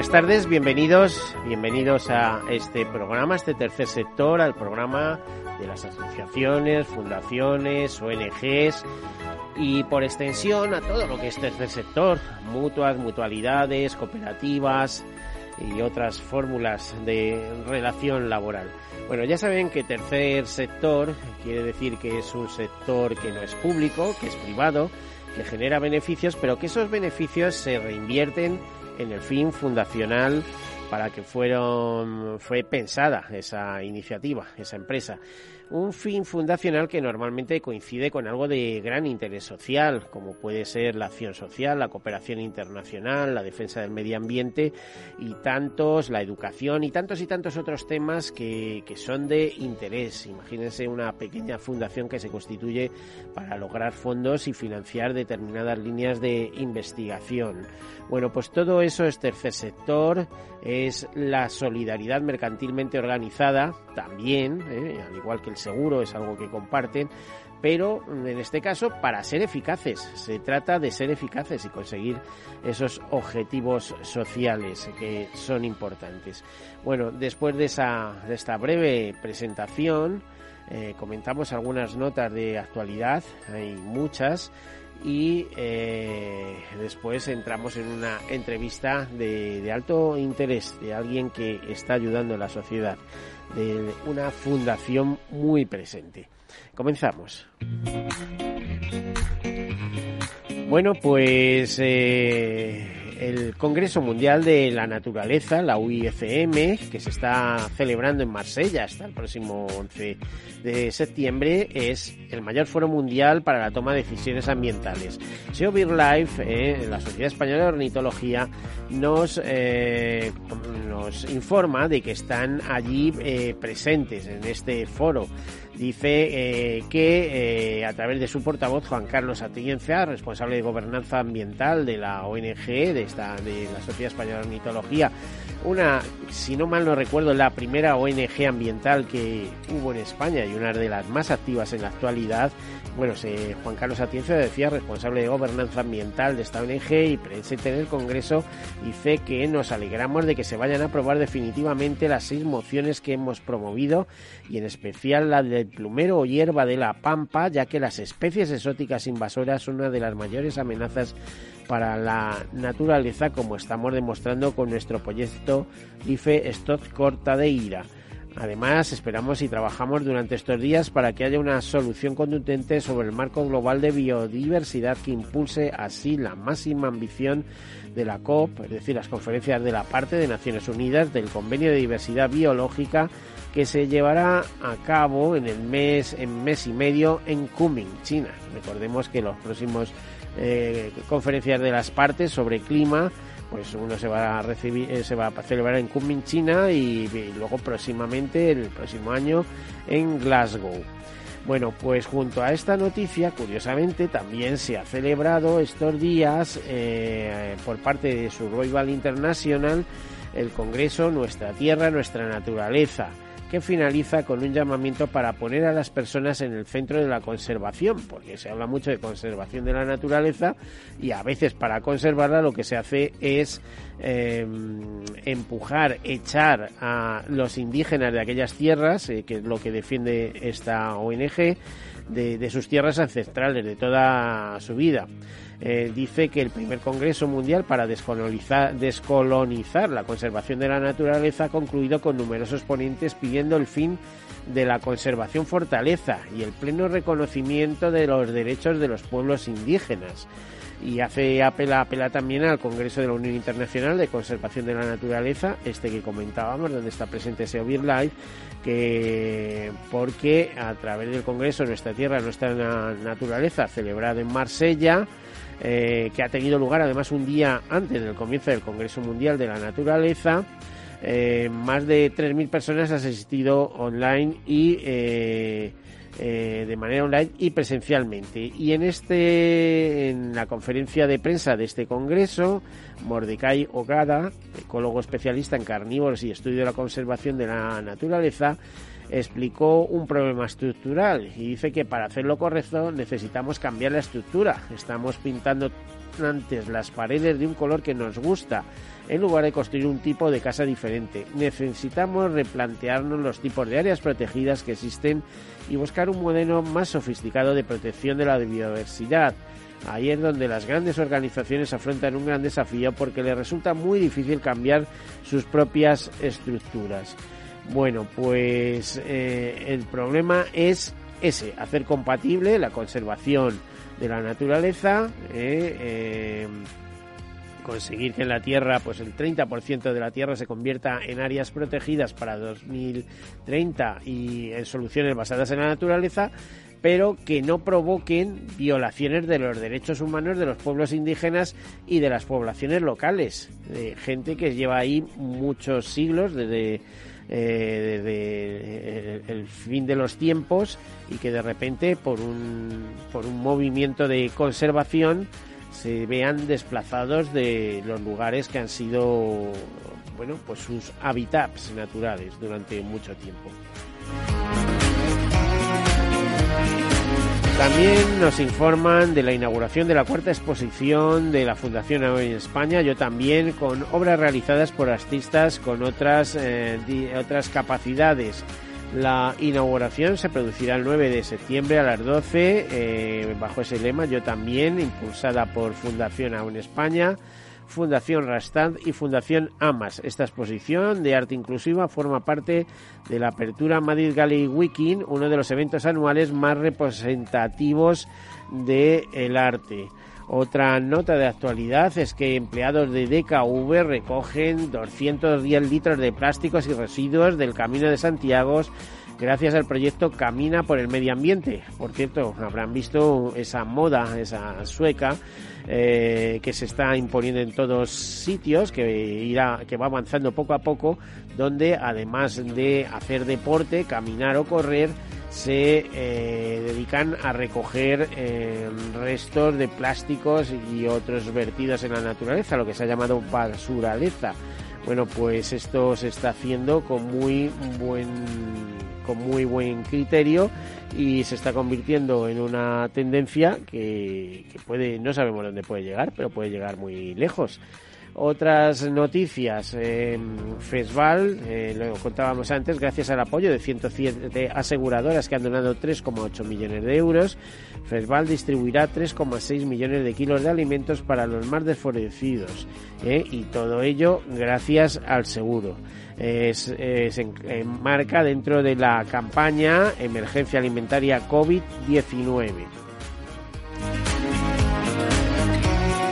Buenas tardes, bienvenidos, bienvenidos a este programa, este tercer sector, al programa de las asociaciones, fundaciones, ONGs y por extensión a todo lo que es tercer sector, mutuas, mutualidades, cooperativas y otras fórmulas de relación laboral. Bueno, ya saben que tercer sector quiere decir que es un sector que no es público, que es privado, que genera beneficios, pero que esos beneficios se reinvierten en el fin fundacional para que fueron, fue pensada esa iniciativa, esa empresa un fin fundacional que normalmente coincide con algo de gran interés social, como puede ser la acción social, la cooperación internacional, la defensa del medio ambiente y tantos, la educación y tantos y tantos otros temas que, que son de interés. Imagínense una pequeña fundación que se constituye para lograr fondos y financiar determinadas líneas de investigación. Bueno, pues todo eso es tercer sector, es la solidaridad mercantilmente organizada también, ¿eh? al igual que el seguro es algo que comparten, pero en este caso para ser eficaces. Se trata de ser eficaces y conseguir esos objetivos sociales que son importantes. Bueno, después de, esa, de esta breve presentación, eh, comentamos algunas notas de actualidad, hay muchas, y eh, después entramos en una entrevista de, alto interés de alguien que está ayudando a la sociedad de una fundación muy presente. Comenzamos. Bueno, pues eh, el Congreso Mundial de la Naturaleza, la UIFM, que se está celebrando en Marsella hasta el próximo 11 de septiembre, es el mayor foro mundial para la toma de decisiones ambientales. SEO Life, eh, la Sociedad Española de Ornitología, nos, eh, nos informa de que están allí eh, presentes en este foro dice eh, que eh, a través de su portavoz Juan Carlos Atienza, responsable de gobernanza ambiental de la ONG, de esta de la Sociedad Española de Ornitología, una, si no mal no recuerdo, la primera ONG ambiental que hubo en España y una de las más activas en la actualidad. Bueno, Juan Carlos Atienza decía, responsable de gobernanza ambiental de esta ONG y presente en el Congreso, dice que nos alegramos de que se vayan a aprobar definitivamente las seis mociones que hemos promovido y en especial la del plumero o hierba de la pampa, ya que las especies exóticas invasoras son una de las mayores amenazas para la naturaleza, como estamos demostrando con nuestro proyecto IFE Stop Corta de Ira. Además, esperamos y trabajamos durante estos días para que haya una solución contundente sobre el marco global de biodiversidad que impulse así la máxima ambición de la COP, es decir, las conferencias de la parte de Naciones Unidas del Convenio de Diversidad Biológica que se llevará a cabo en el mes, en mes y medio en Kunming, China. Recordemos que los próximos eh, conferencias de las partes sobre clima pues uno se va a recibir eh, se va a celebrar en Kunming China y, luego próximamente el próximo año en Glasgow. Bueno, pues junto a esta noticia, curiosamente, también se ha celebrado estos días eh, por parte de Survival International el Congreso Nuestra Tierra, Nuestra Naturaleza que finaliza con un llamamiento para poner a las personas en el centro de la conservación, porque se habla mucho de conservación de la naturaleza y a veces para conservarla lo que se hace es em, empujar, echar a los indígenas de aquellas tierras, eh, que es lo que defiende esta ONG, de sus tierras ancestrales, de toda su vida. Eh, dice que el primer Congreso Mundial para descolonizar, la conservación de la naturaleza ha concluido con numerosos ponentes pidiendo el fin de la conservación fortaleza y el pleno reconocimiento de los derechos de los pueblos indígenas. Y hace apela, también al Congreso de la Unión Internacional de Conservación de la Naturaleza, este que comentábamos, donde está presente ese Life, que porque a través del Congreso Nuestra Tierra, Nuestra Naturaleza, celebrado en Marsella, eh, que ha tenido lugar además un día antes del comienzo del Congreso Mundial de la Naturaleza. Eh, más de 3.000 personas han asistido online y eh, de manera online y presencialmente. Y en este, en la conferencia de prensa de este congreso, Mordecai Ogada, ecólogo especialista en carnívoros y estudio de la conservación de la naturaleza, explicó un problema estructural y dice que para hacerlo correcto necesitamos cambiar la estructura. Estamos pintando antes las paredes de un color que nos gusta en lugar de construir un tipo de casa diferente. Necesitamos replantearnos los tipos de áreas protegidas que existen y buscar un modelo más sofisticado de protección de la biodiversidad. Ahí es donde las grandes organizaciones afrontan un gran desafío porque les resulta muy difícil cambiar sus propias estructuras. Bueno, pues eh, el problema es ese, hacer compatible la conservación de la naturaleza, eh, eh, conseguir que en la Tierra, pues el 30% de la Tierra se convierta en áreas protegidas para 2030 y en soluciones basadas en la naturaleza, pero que no provoquen violaciones de los derechos humanos de los pueblos indígenas y de las poblaciones locales, de gente que lleva ahí muchos siglos desde eh, desde el, fin de los tiempos y que de repente por un, por un movimiento de conservación se vean desplazados de los lugares que han sido bueno pues sus hábitats naturales durante mucho tiempo. También nos informan de la inauguración de la cuarta exposición de la Fundación en España, yo también, con obras realizadas por artistas con otras, eh, otras capacidades. La inauguración se producirá el 9 de septiembre a las 12, eh, bajo ese lema, yo también, impulsada por Fundación Aún España. Fundación Rastand y Fundación Amas. Esta exposición de arte inclusiva forma parte de la Apertura Madrid Gallery Weekend, uno de los eventos anuales más representativos del arte. Otra nota de actualidad es que empleados de DKV recogen 210 litros de plásticos y residuos del Camino de Santiago gracias al proyecto Camina por el Medio Ambiente. Por cierto, habrán visto esa moda, esa sueca, eh, que se está imponiendo en todos sitios, que irá, que va avanzando poco a poco, donde además de hacer deporte, caminar o correr, se eh, dedican a recoger eh, restos de plásticos y otros vertidos en la naturaleza, lo que se ha llamado basuraleza. Bueno, pues esto se está haciendo con muy buen con muy buen criterio y se está convirtiendo en una tendencia que, puede, no sabemos dónde puede llegar, pero puede llegar muy lejos. Otras noticias, eh, FESVAL, lo contábamos antes, gracias al apoyo de 107 aseguradoras que han donado 3,8 millones de euros, FESVAL distribuirá 3,6 millones de kilos de alimentos para los más desfavorecidos eh, y todo ello gracias al seguro se enmarca dentro de la campaña Emergencia Alimentaria COVID-19.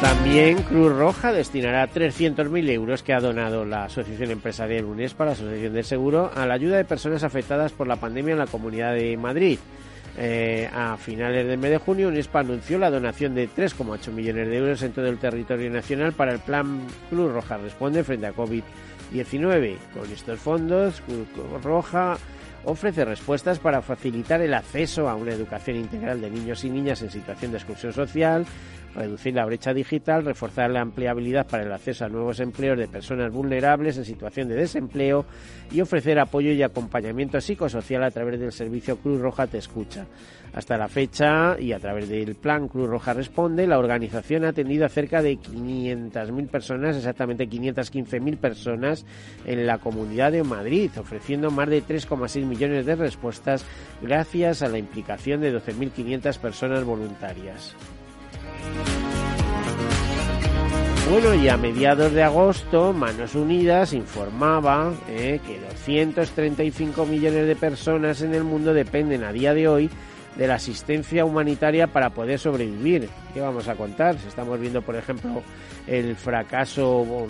También Cruz Roja destinará 300.000 euros que ha donado la Asociación Empresarial UNESPA, la Asociación del Seguro, a la ayuda de personas afectadas por la pandemia en la Comunidad de Madrid. Eh, a finales del mes de junio, UNESPA anunció la donación de 3,8 millones de euros en todo el territorio nacional para el plan Cruz Roja Responde frente a COVID-19. 19. Con estos fondos, Cruz Roja ofrece respuestas para facilitar el acceso a una educación integral de niños y niñas en situación de exclusión social, reducir la brecha digital, reforzar la empleabilidad para el acceso a nuevos empleos de personas vulnerables en situación de desempleo y ofrecer apoyo y acompañamiento psicosocial a través del servicio Cruz Roja Te Escucha. Hasta la fecha y a través del plan Cruz Roja Responde, la organización ha atendido a cerca de 500.000 personas, exactamente 515.000 personas en la comunidad de Madrid, ofreciendo más de 3,6 millones de respuestas gracias a la implicación de 12.500 personas voluntarias. Bueno, y a mediados de agosto, Manos Unidas informaba eh, que 235 millones de personas en el mundo dependen a día de hoy de la asistencia humanitaria para poder sobrevivir. ¿Qué vamos a contar? Estamos viendo, por ejemplo, el fracaso um,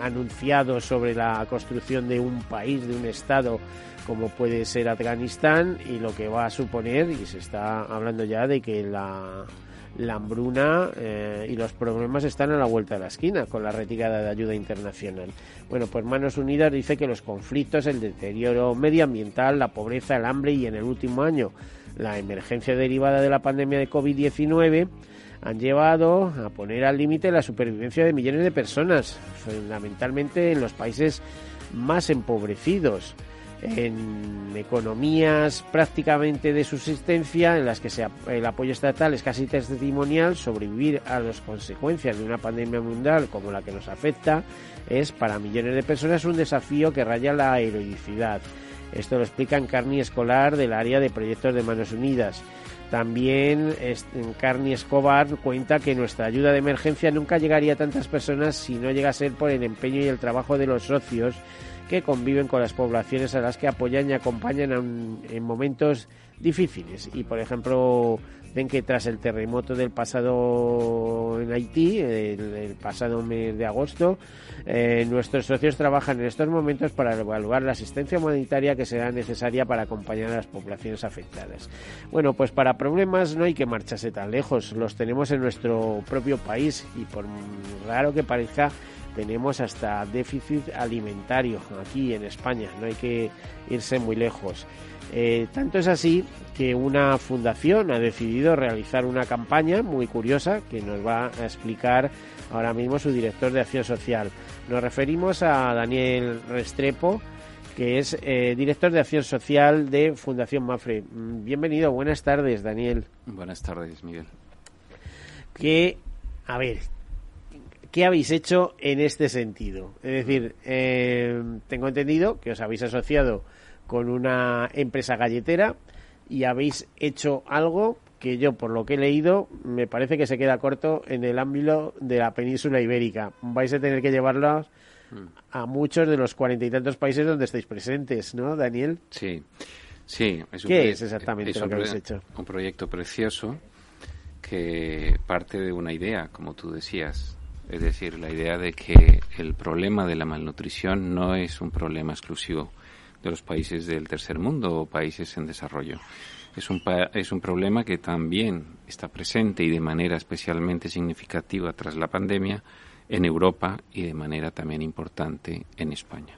anunciado sobre la construcción de un país, de un Estado como puede ser Afganistán y lo que va a suponer, y se está hablando ya de que la la hambruna eh, y los problemas están a la vuelta de la esquina con la retirada de ayuda internacional. Bueno, pues Manos Unidas dice que los conflictos, el deterioro medioambiental, la pobreza, el hambre y en el último año la emergencia derivada de la pandemia de COVID-19 han llevado a poner al límite la supervivencia de millones de personas, fundamentalmente en los países más empobrecidos en economías prácticamente de subsistencia en las que el apoyo estatal es casi testimonial, sobrevivir a las consecuencias de una pandemia mundial como la que nos afecta es para millones de personas un desafío que raya la heroicidad. Esto lo explica en Carni Escolar del área de proyectos de Manos Unidas. También Carni Escobar cuenta que nuestra ayuda de emergencia nunca llegaría a tantas personas si no llega a ser por el empeño y el trabajo de los socios que conviven con las poblaciones a las que apoyan y acompañan en momentos difíciles. Y, por ejemplo, ven que tras el terremoto del pasado en Haití, el, pasado mes de agosto, eh, nuestros socios trabajan en estos momentos para evaluar la asistencia humanitaria que será necesaria para acompañar a las poblaciones afectadas. Bueno, pues para problemas no hay que marcharse tan lejos, los tenemos en nuestro propio país y por raro que parezca, tenemos hasta déficit alimentario aquí en España, no hay que irse muy lejos. Eh, tanto es así que una fundación ha decidido realizar una campaña muy curiosa que nos va a explicar ahora mismo su director de acción social. Nos referimos a Daniel Restrepo, que es eh, director de acción social de Fundación Mafre. Mm, bienvenido, buenas tardes, Daniel. Buenas tardes, Miguel. Que, a ver, ¿Qué habéis hecho en este sentido? Es decir, eh, tengo entendido que os habéis asociado con una empresa galletera y habéis hecho algo que yo, por lo que he leído, me parece que se queda corto en el ámbito de la península ibérica. Vais a tener que llevarlos a muchos de los cuarenta y tantos países donde estáis presentes, ¿no, Daniel? Sí, sí. Es ¿Qué es exactamente lo que habéis hecho? Un proyecto precioso que parte de una idea, como tú decías, es decir, la idea de que el problema de la malnutrición no es un problema exclusivo de los países del tercer mundo o países en desarrollo. Es un, es un problema que también está presente y de manera especialmente significativa tras la pandemia en Europa y de manera también importante en España.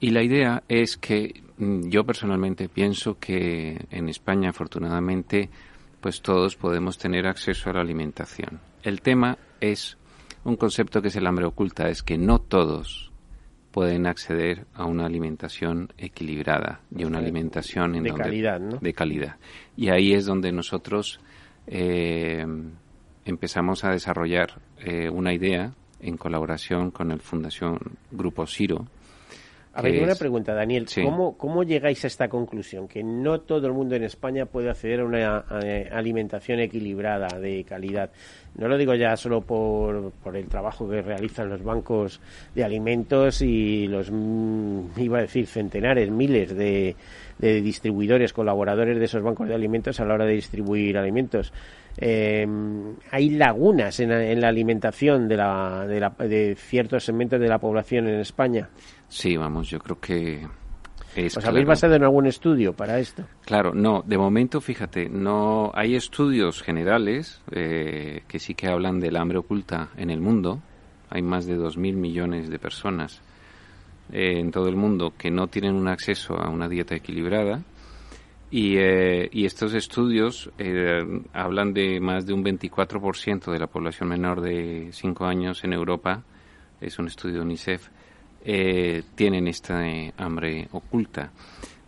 Y la idea es que mm, yo personalmente pienso que en España afortunadamente pues todos podemos tener acceso a la alimentación. El tema es un concepto que es el hambre oculta, es que no todos pueden acceder a una alimentación equilibrada y una alimentación en de calidad, de calidad. Y ahí es donde nosotros eh, empezamos a desarrollar eh, una idea en colaboración con el Fundación Grupo Ciro, a ver, una pregunta, Daniel. ¿Cómo, ¿Cómo llegáis a esta conclusión? Que no todo el mundo en España puede acceder a una eh, alimentación equilibrada, de calidad. No lo digo ya solo por, por el trabajo que realizan los bancos de alimentos y los, mm, iba a decir, centenares, miles de, de distribuidores, colaboradores de esos bancos de alimentos a la hora de distribuir alimentos. Eh, hay lagunas en, en la alimentación de, la, de, la, de ciertos segmentos de la población en España. Sí, vamos, yo creo que es ¿Os habéis basado en algún estudio para esto? Claro, no, de momento, fíjate, no hay estudios generales eh, que sí que hablan del hambre oculta en el mundo. Hay más de 2.000 millones de personas eh, en todo el mundo que no tienen un acceso a una dieta equilibrada. Y, eh, y estos estudios hablan de más de un 24% de la población menor de 5 años en Europa. Es un estudio de UNICEF eh, tienen esta eh, hambre oculta.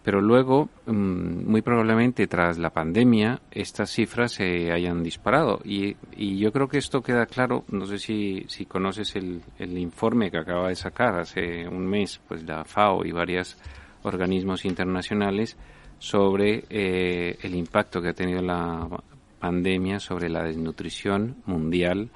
Pero luego, mm, muy probablemente tras la pandemia, estas cifras se hayan disparado. Y, yo creo que esto queda claro, no sé si, si conoces el, el, informe que acaba de sacar hace un mes, pues la FAO y varios organismos internacionales sobre eh, el impacto que ha tenido la pandemia sobre la desnutrición mundial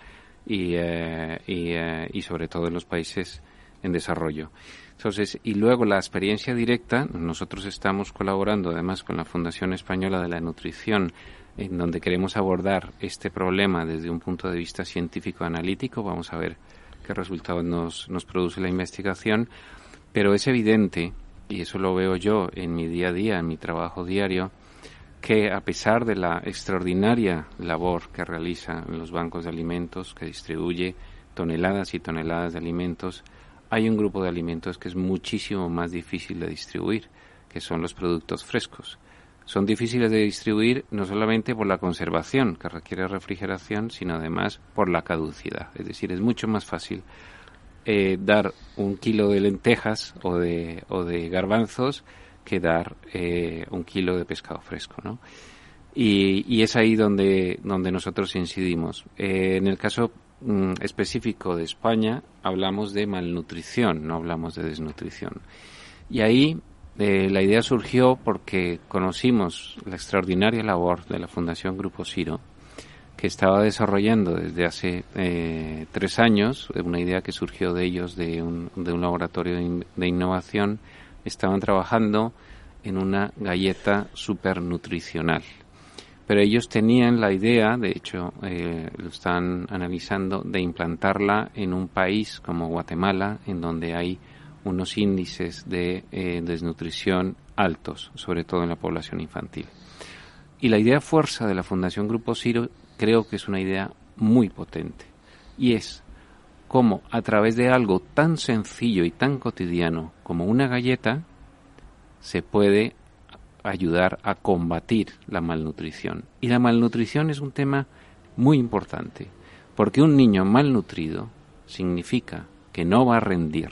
y, y, y sobre todo en los países en desarrollo. Entonces, y luego la experiencia directa, nosotros estamos colaborando además con la Fundación Española de la Nutrición, en donde queremos abordar este problema desde un punto de vista científico analítico. Vamos a ver qué resultados nos, nos produce la investigación. Pero es evidente, y eso lo veo yo en mi día a día, en mi trabajo diario, que a pesar de la extraordinaria labor que realiza en los bancos de alimentos, que distribuye toneladas y toneladas de alimentos, hay un grupo de alimentos que es muchísimo más difícil de distribuir, que son los productos frescos. Son difíciles de distribuir no solamente por la conservación, que requiere refrigeración, sino además por la caducidad. Es decir, es mucho más fácil eh, dar un kilo de lentejas o de, o de garbanzos que dar eh, un kilo de pescado fresco, ¿no? Y, es ahí donde, nosotros incidimos. Eh, en el caso mm, específico de España, hablamos de malnutrición, no hablamos de desnutrición. Y ahí eh, la idea surgió porque conocimos la extraordinaria labor de la Fundación Grupo Ciro, que estaba desarrollando desde hace tres años, una idea que surgió de ellos de un, de un laboratorio de innovación estaban trabajando en una galleta supernutricional. Pero ellos tenían la idea, de hecho eh, lo están analizando, de implantarla en un país como Guatemala, en donde hay unos índices de eh, desnutrición altos, sobre todo en la población infantil. Y la idea fuerza de la Fundación Grupo Ciro creo que es una idea muy potente. Y es cómo a través de algo tan sencillo y tan cotidiano como una galleta se puede ayudar a combatir la malnutrición. Y la malnutrición es un tema muy importante, porque un niño malnutrido significa que no va a rendir,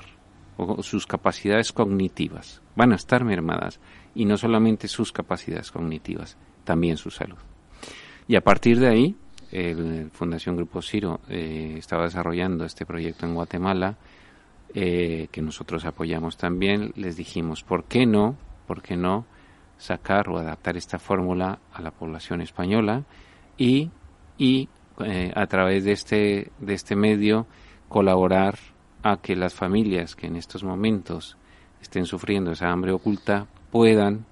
o sus capacidades cognitivas van a estar mermadas, y no solamente sus capacidades cognitivas, también su salud. Y a partir de ahí, el Fundación Grupo Ciro eh, estaba desarrollando este proyecto en Guatemala, eh, que nosotros apoyamos también, les dijimos, ¿por qué no? ¿Por qué no sacar o adaptar esta fórmula a la población española y, y eh, a través de este, de este medio colaborar a que las familias que en estos momentos estén sufriendo esa hambre oculta puedan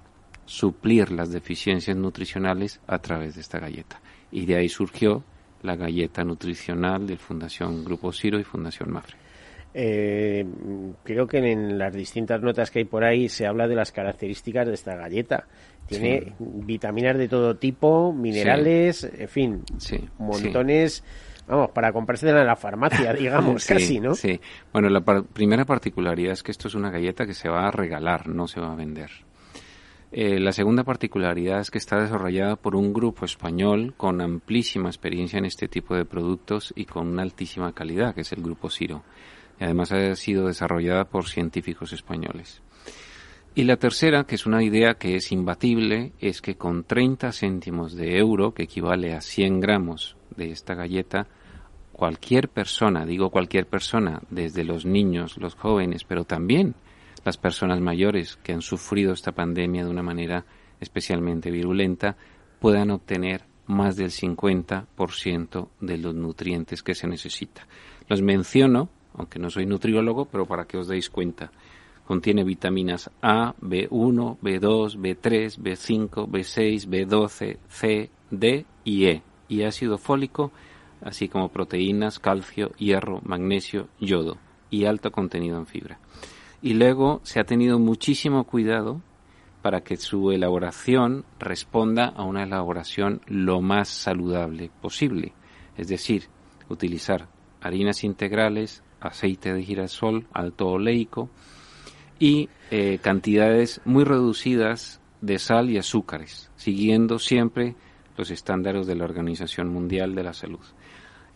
suplir las deficiencias nutricionales a través de esta galleta y de ahí surgió la galleta nutricional de Fundación Grupo Ciro y Fundación Mafre. Eh, creo que en las distintas notas que hay por ahí se habla de las características de esta galleta. Tiene vitaminas de todo tipo, minerales, en fin, montones. Vamos, para comprarse en la farmacia, digamos, casi, ¿no? Sí. Bueno, la primera particularidad es que esto es una galleta que se va a regalar, no se va a vender. Eh, la segunda particularidad es que está desarrollada por un grupo español con amplísima experiencia en este tipo de productos y con una altísima calidad, que es el Grupo Ciro. Y además ha sido desarrollada por científicos españoles. Y la tercera, que es una idea que es imbatible, es que con 30 céntimos de euro, que equivale a 100 gramos de esta galleta, cualquier persona, digo cualquier persona, desde los niños, los jóvenes, pero también las personas mayores que han sufrido esta pandemia de una manera especialmente virulenta puedan obtener más del 50% de los nutrientes que se necesita. Los menciono, aunque no soy nutriólogo, pero para que os deis cuenta. Contiene vitaminas A, B1, B2, B3, B5, B6, B12, C, D y E, y ácido fólico, así como proteínas, calcio, hierro, magnesio, yodo y alto contenido en fibra y luego se ha tenido muchísimo cuidado para que su elaboración responda a una elaboración lo más saludable posible, es decir, utilizar harinas integrales, aceite de girasol alto oleico y eh, cantidades muy reducidas de sal y azúcares, siguiendo siempre los estándares de la Organización Mundial de la Salud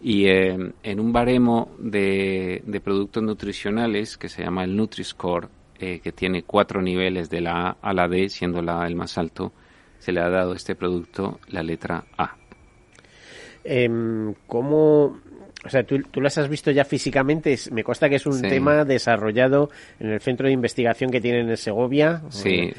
y eh, en un baremo de, productos nutricionales que se llama el Nutri-Score, eh, que tiene cuatro niveles de la A a la D, siendo la A el más alto, se le ha dado a este producto la letra A. Eh, ¿Cómo o sea, ¿tú, tú, las has visto ya físicamente. Me consta que es un tema desarrollado en el centro de investigación que tienen en Segovia. Sí,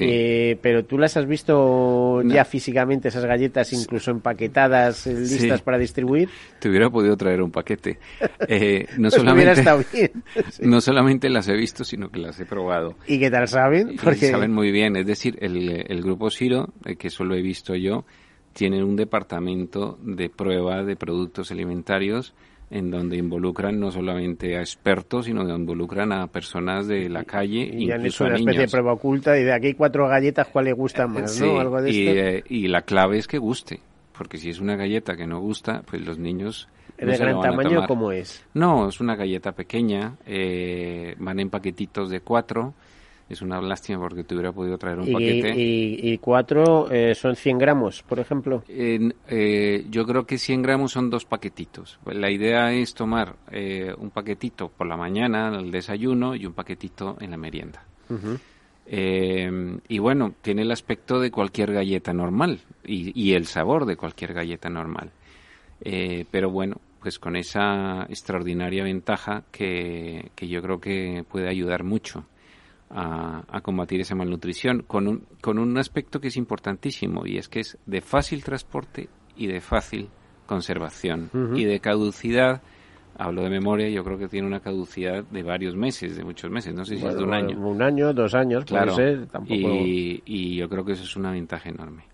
eh, pero tú las has visto ya físicamente, esas galletas, incluso empaquetadas, eh, listas para distribuir. Te hubiera podido traer un paquete. Eh, no, pues solamente, bien. no solamente las he visto, sino que las he probado. ¿Y qué tal saben? Porque... Saben muy bien. Es decir, el, el grupo Ciro, que eso lo he visto yo, tienen un departamento de prueba de productos alimentarios en donde involucran no solamente a expertos, sino que involucran a personas de la calle, y han incluso hecho una a especie de prueba oculta y de aquí hay cuatro galletas, ¿cuál le gusta más? Sí, ¿no? Algo de y, esto. eh, y la clave es que guste, porque si es una galleta que no gusta, pues los niños ¿De gran tamaño cómo es? No, es una galleta pequeña, eh, van en paquetitos de cuatro. Es una lástima porque te hubiera podido traer un Y, paquete. y- y cuatro eh, son 100 gramos, por ejemplo. Eh, yo creo que 100 gramos son dos paquetitos. La idea es tomar eh, un paquetito por la mañana al desayuno y un paquetito en la merienda. Y bueno, tiene el aspecto de cualquier galleta normal y, y el sabor de cualquier galleta normal. Pero bueno, pues con esa extraordinaria ventaja que, que yo creo que puede ayudar mucho a, a combatir esa malnutrición, con un, con un aspecto que es importantísimo y es que es de fácil transporte y de fácil conservación y de caducidad. Hablo de memoria, yo creo que tiene una caducidad de varios meses, de muchos meses, no sé si es de un año. Un año, dos años, Claro, puede ser. Tampoco... y, y yo creo que eso es una ventaja enorme.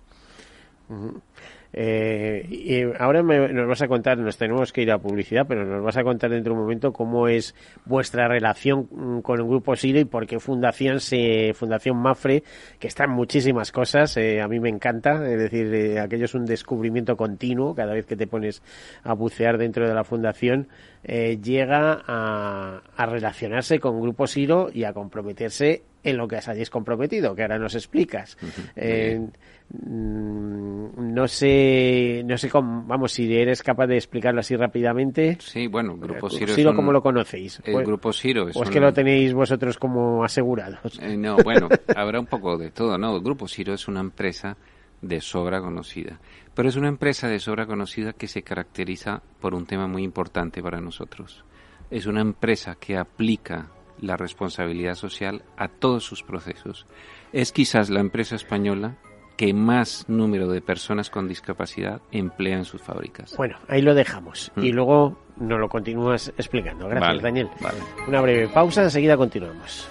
Eh, y ahora me- nos vas a contar, nos tenemos que ir a publicidad, pero nos vas a contar dentro de un momento cómo es vuestra relación mm, con el Grupo Siro y por qué Fundación se, Fundación Mafre, que está en muchísimas cosas, eh, a mí me encanta, es decir, eh, aquello es un descubrimiento continuo cada vez que te pones a bucear dentro de la Fundación, eh, llega a, a relacionarse con Grupo Siro y a comprometerse en lo que os hayáis comprometido, que ahora nos explicas. Eh, no sé, no sé cómo, vamos, si eres capaz de explicarlo así rápidamente. Sí, bueno, Grupo Eh, Siro, Siro, es un- ¿cómo lo conocéis? El Pues- Grupo Siro es ¿O es un- que lo tenéis vosotros como asegurados? Eh, no, bueno, habrá un poco de todo, ¿no? El Grupo Siro es una empresa de sobra conocida, pero es una empresa de sobra conocida que se caracteriza por un tema muy importante para nosotros. Es una empresa que aplica la responsabilidad social a todos sus procesos. Es quizás la empresa española que más número de personas con discapacidad emplea en sus fábricas. Bueno, ahí lo dejamos Mm. y luego nos lo continúas explicando. Gracias, Vale, Daniel. vale. Una breve pausa, enseguida continuamos.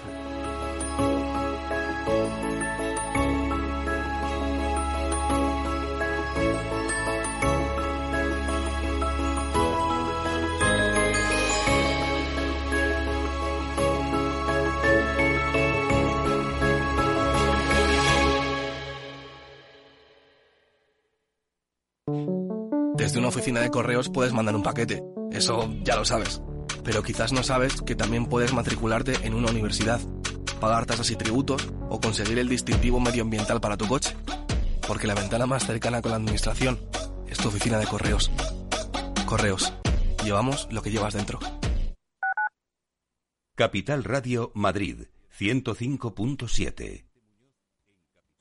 Desde una oficina de correos puedes mandar un paquete, eso ya lo sabes. Pero quizás no sabes que también puedes matricularte en una universidad, pagar tasas y tributos o conseguir el distintivo medioambiental para tu coche. Porque la ventana más cercana con la administración es tu oficina de correos. Correos. Llevamos lo que llevas dentro. Capital Radio Madrid 105.7.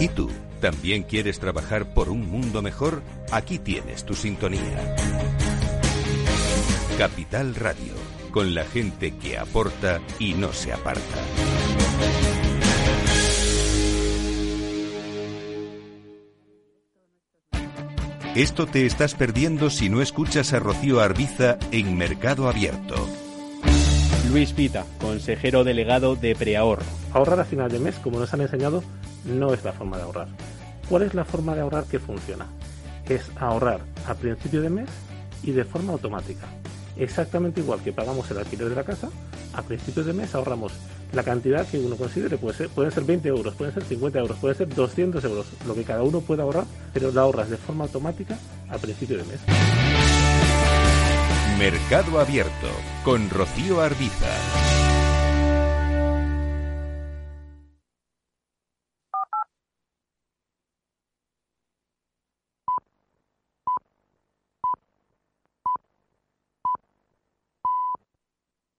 ¿Y tú? ¿También quieres trabajar por un mundo mejor? Aquí tienes tu sintonía. Capital Radio, con la gente que aporta y no se aparta. Esto te estás perdiendo si no escuchas a Rocío Arbiza en Mercado Abierto. Luis Pita, consejero delegado de Preahorro. Ahorrar a final de mes, como nos han enseñado, no es la forma de ahorrar. ¿Cuál es la forma de ahorrar que funciona? Es ahorrar a principio de mes y de forma automática. Exactamente igual que pagamos el alquiler de la casa, a principio de mes ahorramos la cantidad que uno considere. Puede ser, pueden ser 20 euros, pueden ser 50 euros, pueden ser 200 euros, lo que cada uno pueda ahorrar, pero la ahorras de forma automática a principio de mes. Mercado Abierto con Rocío Arbiza.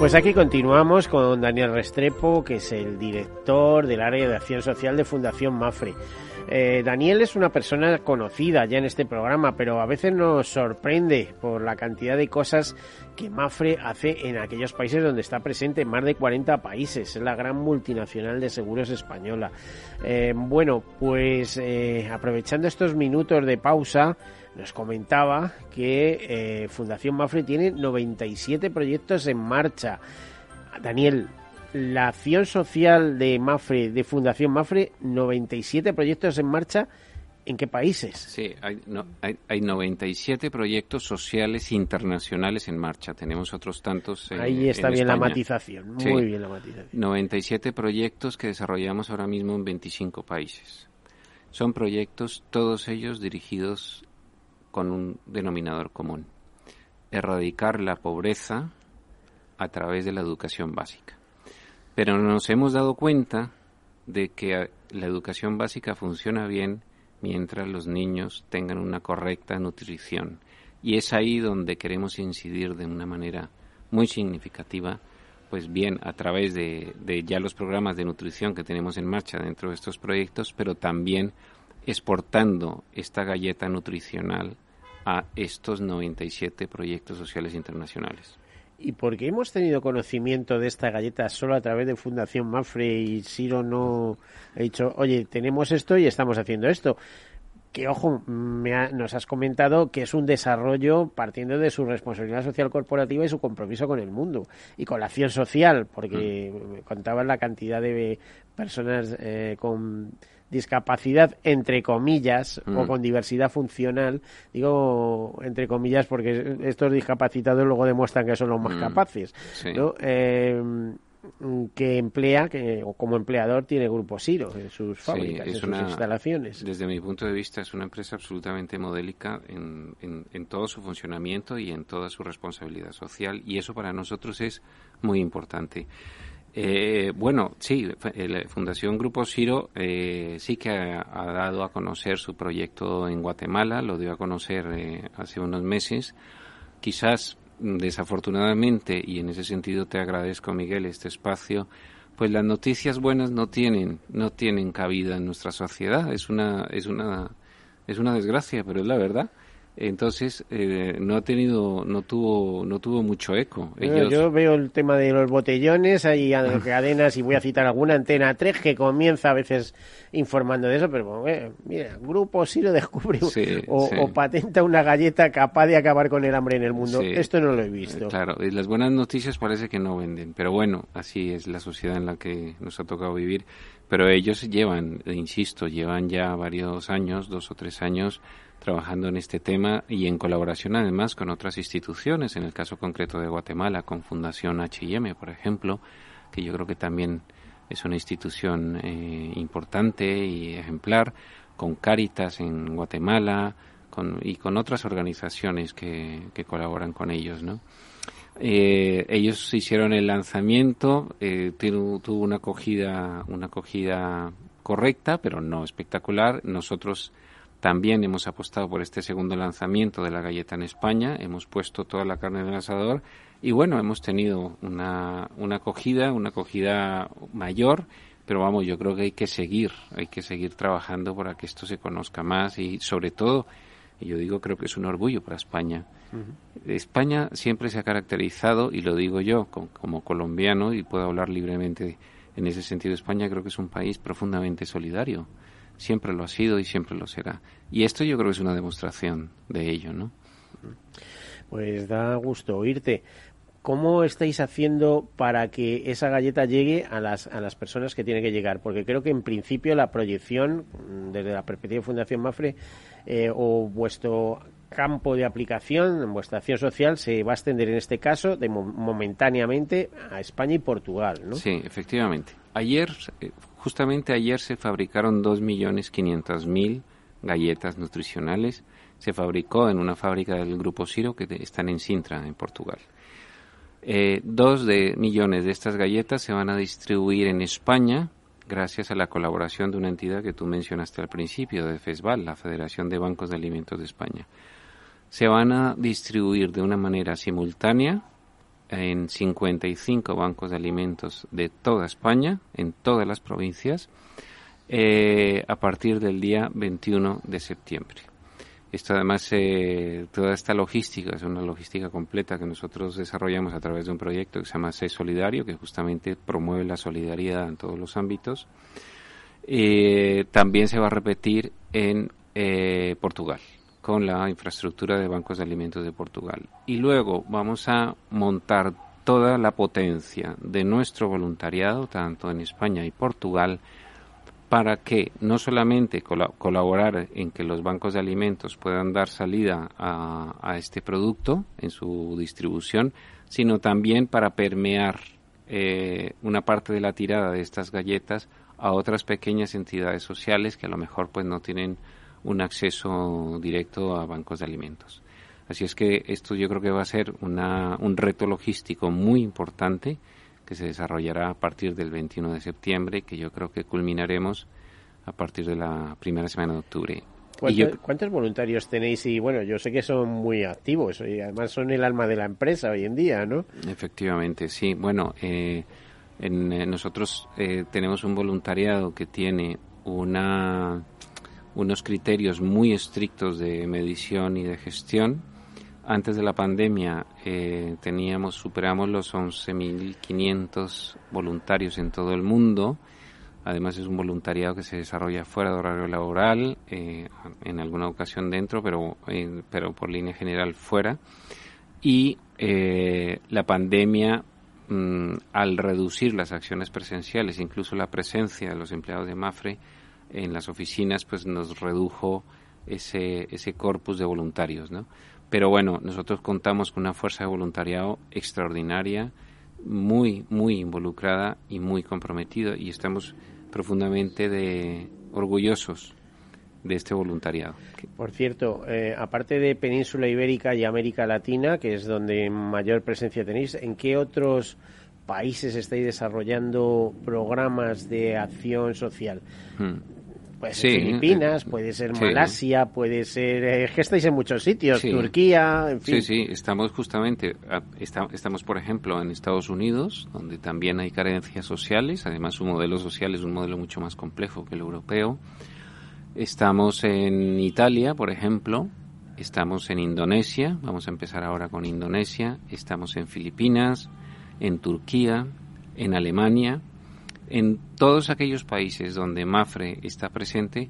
Pues aquí continuamos con Daniel Restrepo, que es el director del área de acción social de Fundación Mafre. Eh, Daniel es una persona conocida ya en este programa, pero a veces nos sorprende por la cantidad de cosas que Mafre hace en aquellos países donde está presente, más de 40 países. Es la gran multinacional de seguros española. Eh, bueno, pues eh, aprovechando estos minutos de pausa, nos comentaba que eh, Fundación Mafre tiene 97 proyectos en marcha. Daniel, la acción social de Mafre, de Fundación Mafre, 97 proyectos en marcha. ¿En qué países? Sí, hay, no, hay, hay 97 proyectos sociales internacionales en marcha. Tenemos otros tantos. En, Ahí está en bien la matización, muy Sí. bien la matización. 97 proyectos que desarrollamos ahora mismo en 25 países. Son proyectos, todos ellos dirigidos con un denominador común. Erradicar la pobreza a través de la educación básica. Pero nos hemos dado cuenta de que eh, la educación básica funciona bien mientras los niños tengan una correcta nutrición. Y es ahí donde queremos incidir de una manera muy significativa, pues bien a través de, de ya los programas de nutrición que tenemos en marcha dentro de estos proyectos, pero también exportando esta galleta nutricional a estos 97 proyectos sociales internacionales. ¿Y por qué hemos tenido conocimiento de esta galleta solo a través de Fundación Mafre y Siro no ha dicho, oye, tenemos esto y estamos haciendo esto? Que, ojo, me ha- nos has comentado que es un desarrollo partiendo de su responsabilidad social corporativa y su compromiso con el mundo y con la acción social, porque me contaban la cantidad de personas eh, con discapacidad, entre comillas, o Mm. con diversidad funcional, digo entre comillas porque estos discapacitados luego demuestran que son los más Mm, capaces, sí. ¿no? Eh, que emplea, que o como empleador tiene Grupo Siro en sus Sí, fábricas, en sus una- instalaciones. Desde mi punto de vista es una empresa absolutamente modélica en, en- en todo su funcionamiento y en toda su responsabilidad social y eso para nosotros es muy importante. Eh, bueno, sí, fa- eh, la Fundación Grupo Ciro eh, sí que ha, ha dado a conocer su proyecto en Guatemala, lo dio a conocer eh, hace unos meses. Quizás, mm, desafortunadamente, y en ese sentido te agradezco, Miguel, este espacio, pues las noticias buenas no tienen, no tienen cabida en nuestra sociedad. Es una, es una, es una desgracia, pero es la verdad. Entonces, eh, no ha tenido, no tuvo, no tuvo mucho eco. Ellos- Yo veo el tema de los botellones, hay a- cadenas, y voy a citar alguna antena 3 que comienza a veces informando de eso, pero bueno, eh, mira, Grupo Siro descubre Sí, o, sí. o patenta una galleta capaz de acabar con el hambre en el mundo. Sí. Esto no lo he visto. Eh, Claro, y las buenas noticias parece que no venden, pero bueno, así es la sociedad en la que nos ha tocado vivir. Pero ellos llevan, insisto, llevan ya varios años, dos o tres años, trabajando en este tema y en colaboración además con otras instituciones, en el caso concreto de Guatemala, con Fundación H&M, por ejemplo, que yo creo que también es una institución eh, importante y ejemplar, con Cáritas en Guatemala con, y con otras organizaciones que, que colaboran con ellos, ¿no? Eh, ellos hicieron el lanzamiento, eh, tuvo, tuvo una acogida, una acogida correcta, pero no espectacular. Nosotros también hemos apostado por este segundo lanzamiento de la galleta en España, hemos puesto toda la carne en el asador y bueno, hemos tenido una, una acogida, una acogida mayor, pero vamos, yo creo que hay que seguir, hay que seguir trabajando para que esto se conozca más y sobre todo, y yo digo, creo que es un orgullo para España. España siempre se ha caracterizado, y lo digo yo com- como colombiano, y puedo hablar libremente en ese sentido, España creo que es un país profundamente solidario. Siempre lo ha sido y siempre lo será. Y esto yo creo que es una demostración de ello, ¿no? Pues da gusto oírte. ¿Cómo estáis haciendo para que esa galleta llegue a las, a las personas que tiene que llegar? Porque creo que en principio la proyección, mm, desde la perspectiva de Fundación Mafre, eh, o vuestro campo de aplicación, vuestra acción social, se va a extender en este caso de mo- momentáneamente a España y Portugal, ¿no? Sí, efectivamente. Ayer, eh, justamente ayer se fabricaron 2.500.000 galletas nutricionales se fabricó en una fábrica del grupo Ciro que están en Sintra, en Portugal. Eh, dos de millones de estas galletas se van a distribuir en España gracias a la colaboración de una entidad que tú mencionaste al principio, de FESBAL, la Federación de Bancos de Alimentos de España. Se van a distribuir de una manera simultánea en 55 bancos de alimentos de toda España, en todas las provincias, eh, a partir del día 21 de septiembre. Esto además, eh, toda esta logística es una logística completa que nosotros desarrollamos a través de un proyecto que se llama C Solidario, que justamente promueve la solidaridad en todos los ámbitos. Eh, también se va a repetir en Portugal, con la infraestructura de bancos de alimentos de Portugal. Y luego vamos a montar toda la potencia de nuestro voluntariado, tanto en España y Portugal, para que no solamente colaborar en que los bancos de alimentos puedan dar salida a, este producto en su distribución, sino también para permear eh, una parte de la tirada de estas galletas a otras pequeñas entidades sociales que a lo mejor pues no tienen un acceso directo a bancos de alimentos. Así es que esto yo creo que va a ser un reto logístico muy importante que se desarrollará a partir del 21 de septiembre, que yo creo que culminaremos a partir de la primera semana de octubre. ¿Cuántos, voluntarios tenéis? Y bueno, yo sé que son muy activos y además son el alma de la empresa hoy en día, ¿no? Efectivamente, sí. Bueno, eh, en, eh, nosotros eh, tenemos un voluntariado que tiene una, unos criterios muy estrictos de medición y de gestión antes de la pandemia eh, teníamos, superamos los 11.500 voluntarios en todo el mundo. Además es un voluntariado que se desarrolla fuera de horario laboral, eh, en alguna ocasión dentro, pero, eh, pero por línea general fuera. Y la pandemia, mm, al reducir las acciones presenciales, incluso la presencia de los empleados de Mafre en las oficinas, pues nos redujo ese, ese corpus de voluntarios, ¿no? Pero bueno, nosotros contamos con una fuerza de voluntariado extraordinaria, muy, muy involucrada y muy comprometida y estamos profundamente de, orgullosos de este voluntariado. Por cierto, eh, aparte de Península Ibérica y América Latina, que es donde mayor presencia tenéis, ¿en qué otros países estáis desarrollando programas de acción social? Hmm. Puede ser Filipinas, eh, puede ser Malasia, puede ser... Eh, que estáis en muchos sitios, Turquía, en fin. Sí, sí, estamos justamente, estamos por ejemplo en Estados Unidos, donde también hay carencias sociales, además su modelo social es un modelo mucho más complejo que el europeo. Estamos en Italia, por ejemplo, estamos en Indonesia, vamos a empezar ahora con Indonesia, estamos en Filipinas, en Turquía, en Alemania, en todos aquellos países donde MAFRE está presente,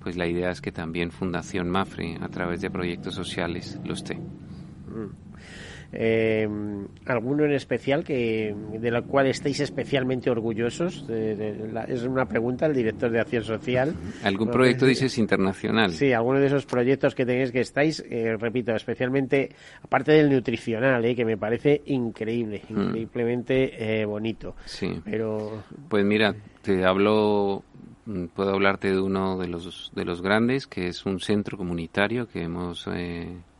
pues la idea es que también Fundación MAFRE, a través de proyectos sociales, lo esté. Mm. Eh, ¿Alguno en especial que de la cual estéis especialmente orgullosos? es una pregunta al director de Acción Social. ¿Algún proyecto dices internacional? Sí, alguno de esos proyectos que tenéis que estáis, eh, repito, especialmente, aparte del nutricional, eh, que me parece increíble, mm. increíblemente eh, bonito. Sí. Pero... Pues mira, te hablo mm, puedo hablarte de uno de los de los grandes que es un centro comunitario que hemos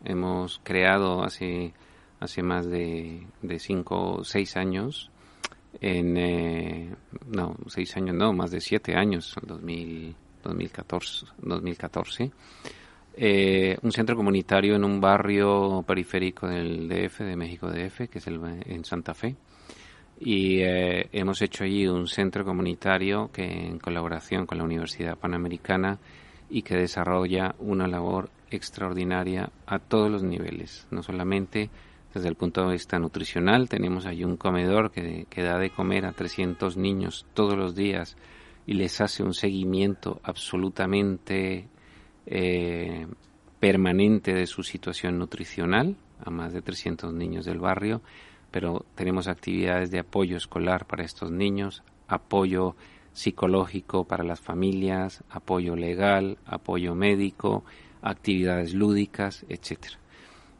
hemos creado hace hace más de, de cinco o seis años, en, eh, no, seis años no, más de siete años, 2000, 2014, 2014 eh, un centro comunitario en un barrio periférico del DF, de México DF, que es el, en Santa Fe. Y eh, hemos hecho allí un centro comunitario que en colaboración con la Universidad Panamericana y que desarrolla una labor extraordinaria a todos los niveles, no solamente desde el punto de vista nutricional. Tenemos allí un comedor que, da de comer a 300 niños todos los días y les hace un seguimiento absolutamente eh, permanente de su situación nutricional a más de 300 niños del barrio, pero tenemos actividades de apoyo escolar para estos niños, apoyo psicológico para las familias, apoyo legal, apoyo médico, actividades lúdicas, etcétera.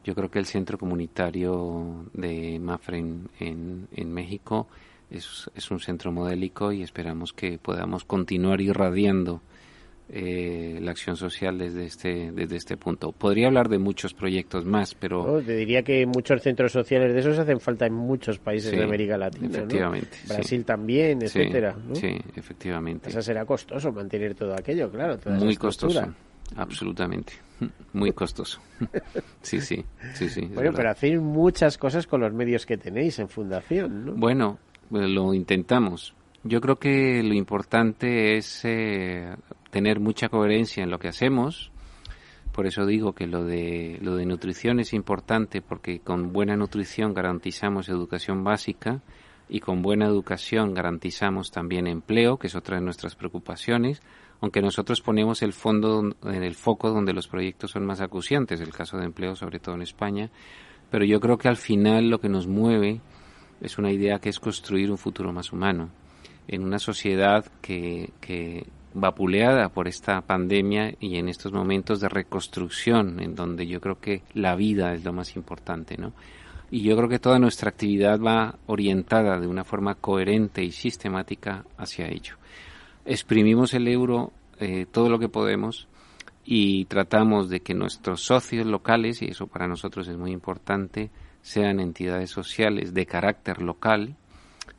Yo creo que el centro comunitario de Mafre en, en, México es, es, un centro modélico y esperamos que podamos continuar irradiando eh, la acción social desde este desde este punto. Podría hablar de muchos proyectos más, pero te diría que muchos centros sociales de esos hacen falta en muchos países de América Latina, efectivamente, Brasil también, etcétera. Sí, efectivamente. Eso será costoso mantener todo aquello, claro. Muy costoso, absolutamente, muy costoso. sí, sí, sí, sí. Bueno, pero hacéis muchas cosas con los medios que tenéis en fundación, ¿no? Bueno, lo intentamos. Yo creo que lo importante es eh, tener mucha coherencia en lo que hacemos. Por eso digo que lo de, lo de nutrición es importante porque con buena nutrición garantizamos educación básica y con buena educación garantizamos también empleo, que es otra de nuestras preocupaciones, aunque nosotros ponemos el fondo en el foco donde los proyectos son más acuciantes, el caso de empleo sobre todo en España, pero yo creo que al final lo que nos mueve es una idea que es construir un futuro más humano en una sociedad que, que, vapuleada por esta pandemia y en estos momentos de reconstrucción, en donde yo creo que la vida es lo más importante, ¿no? Y yo creo que toda nuestra actividad va orientada de una forma coherente y sistemática hacia ello. Exprimimos el euro eh, todo lo que podemos y tratamos de que nuestros socios locales, y eso para nosotros es muy importante, sean entidades sociales de carácter local,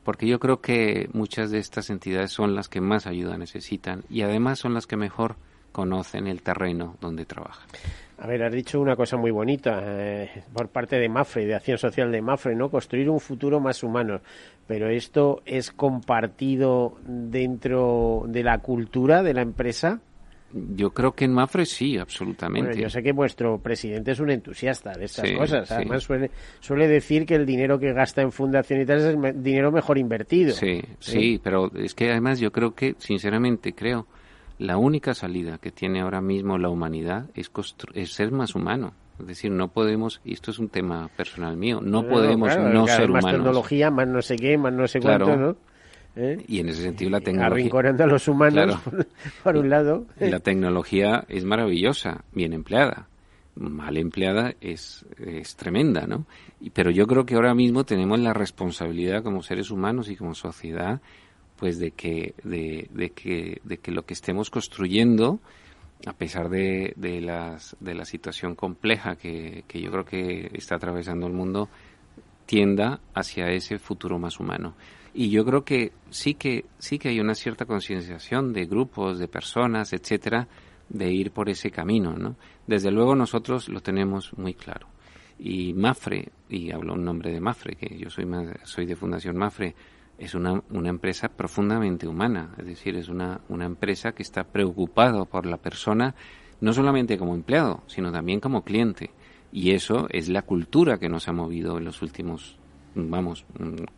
porque yo creo que muchas de estas entidades son las que más ayuda necesitan y además son las que mejor conocen el terreno donde trabajan. A ver, has dicho una cosa muy bonita eh, por parte de Mafre, de Acción Social de Mafre, ¿no? Construir un futuro más humano. Pero esto es compartido dentro de la cultura de la empresa. Yo creo que en Mafre sí, absolutamente. yo sé que vuestro presidente es un entusiasta de estas cosas. Además, suele, suele decir que el dinero que gasta en fundación y tal es el dinero mejor invertido. Sí, sí, pero es que además yo creo que, sinceramente, creo, la única salida que tiene ahora mismo la humanidad es, es ser más humano. Es decir, no podemos, y esto es un tema personal mío, no, podemos no, ser humanos. Más tecnología, más no sé qué, más no sé cuánto, ¿no? ¿Eh? Y en ese sentido la tecnología... Arrinconando a los humanos, por, un lado. la tecnología es maravillosa, bien empleada. Mal empleada es, es tremenda, ¿no? pero yo creo que ahora mismo tenemos la responsabilidad como seres humanos y como sociedad, pues de que, de, de que, de que lo que estemos construyendo, a pesar de, de, las, de la situación compleja que, que yo creo que está atravesando el mundo, tienda hacia ese futuro más humano. Y yo creo que sí que sí que hay una cierta concienciación de grupos, de personas, etcétera, de ir por ese camino, ¿no? Desde luego nosotros lo tenemos muy claro. Y Mafre, y hablo en nombre de Mafre, que yo soy soy de Fundación Mafre, es una, una empresa profundamente humana, es decir, es una, una empresa que está preocupada por la persona no solamente como empleado, sino también como cliente. Y eso es la cultura que nos ha movido en los últimos vamos,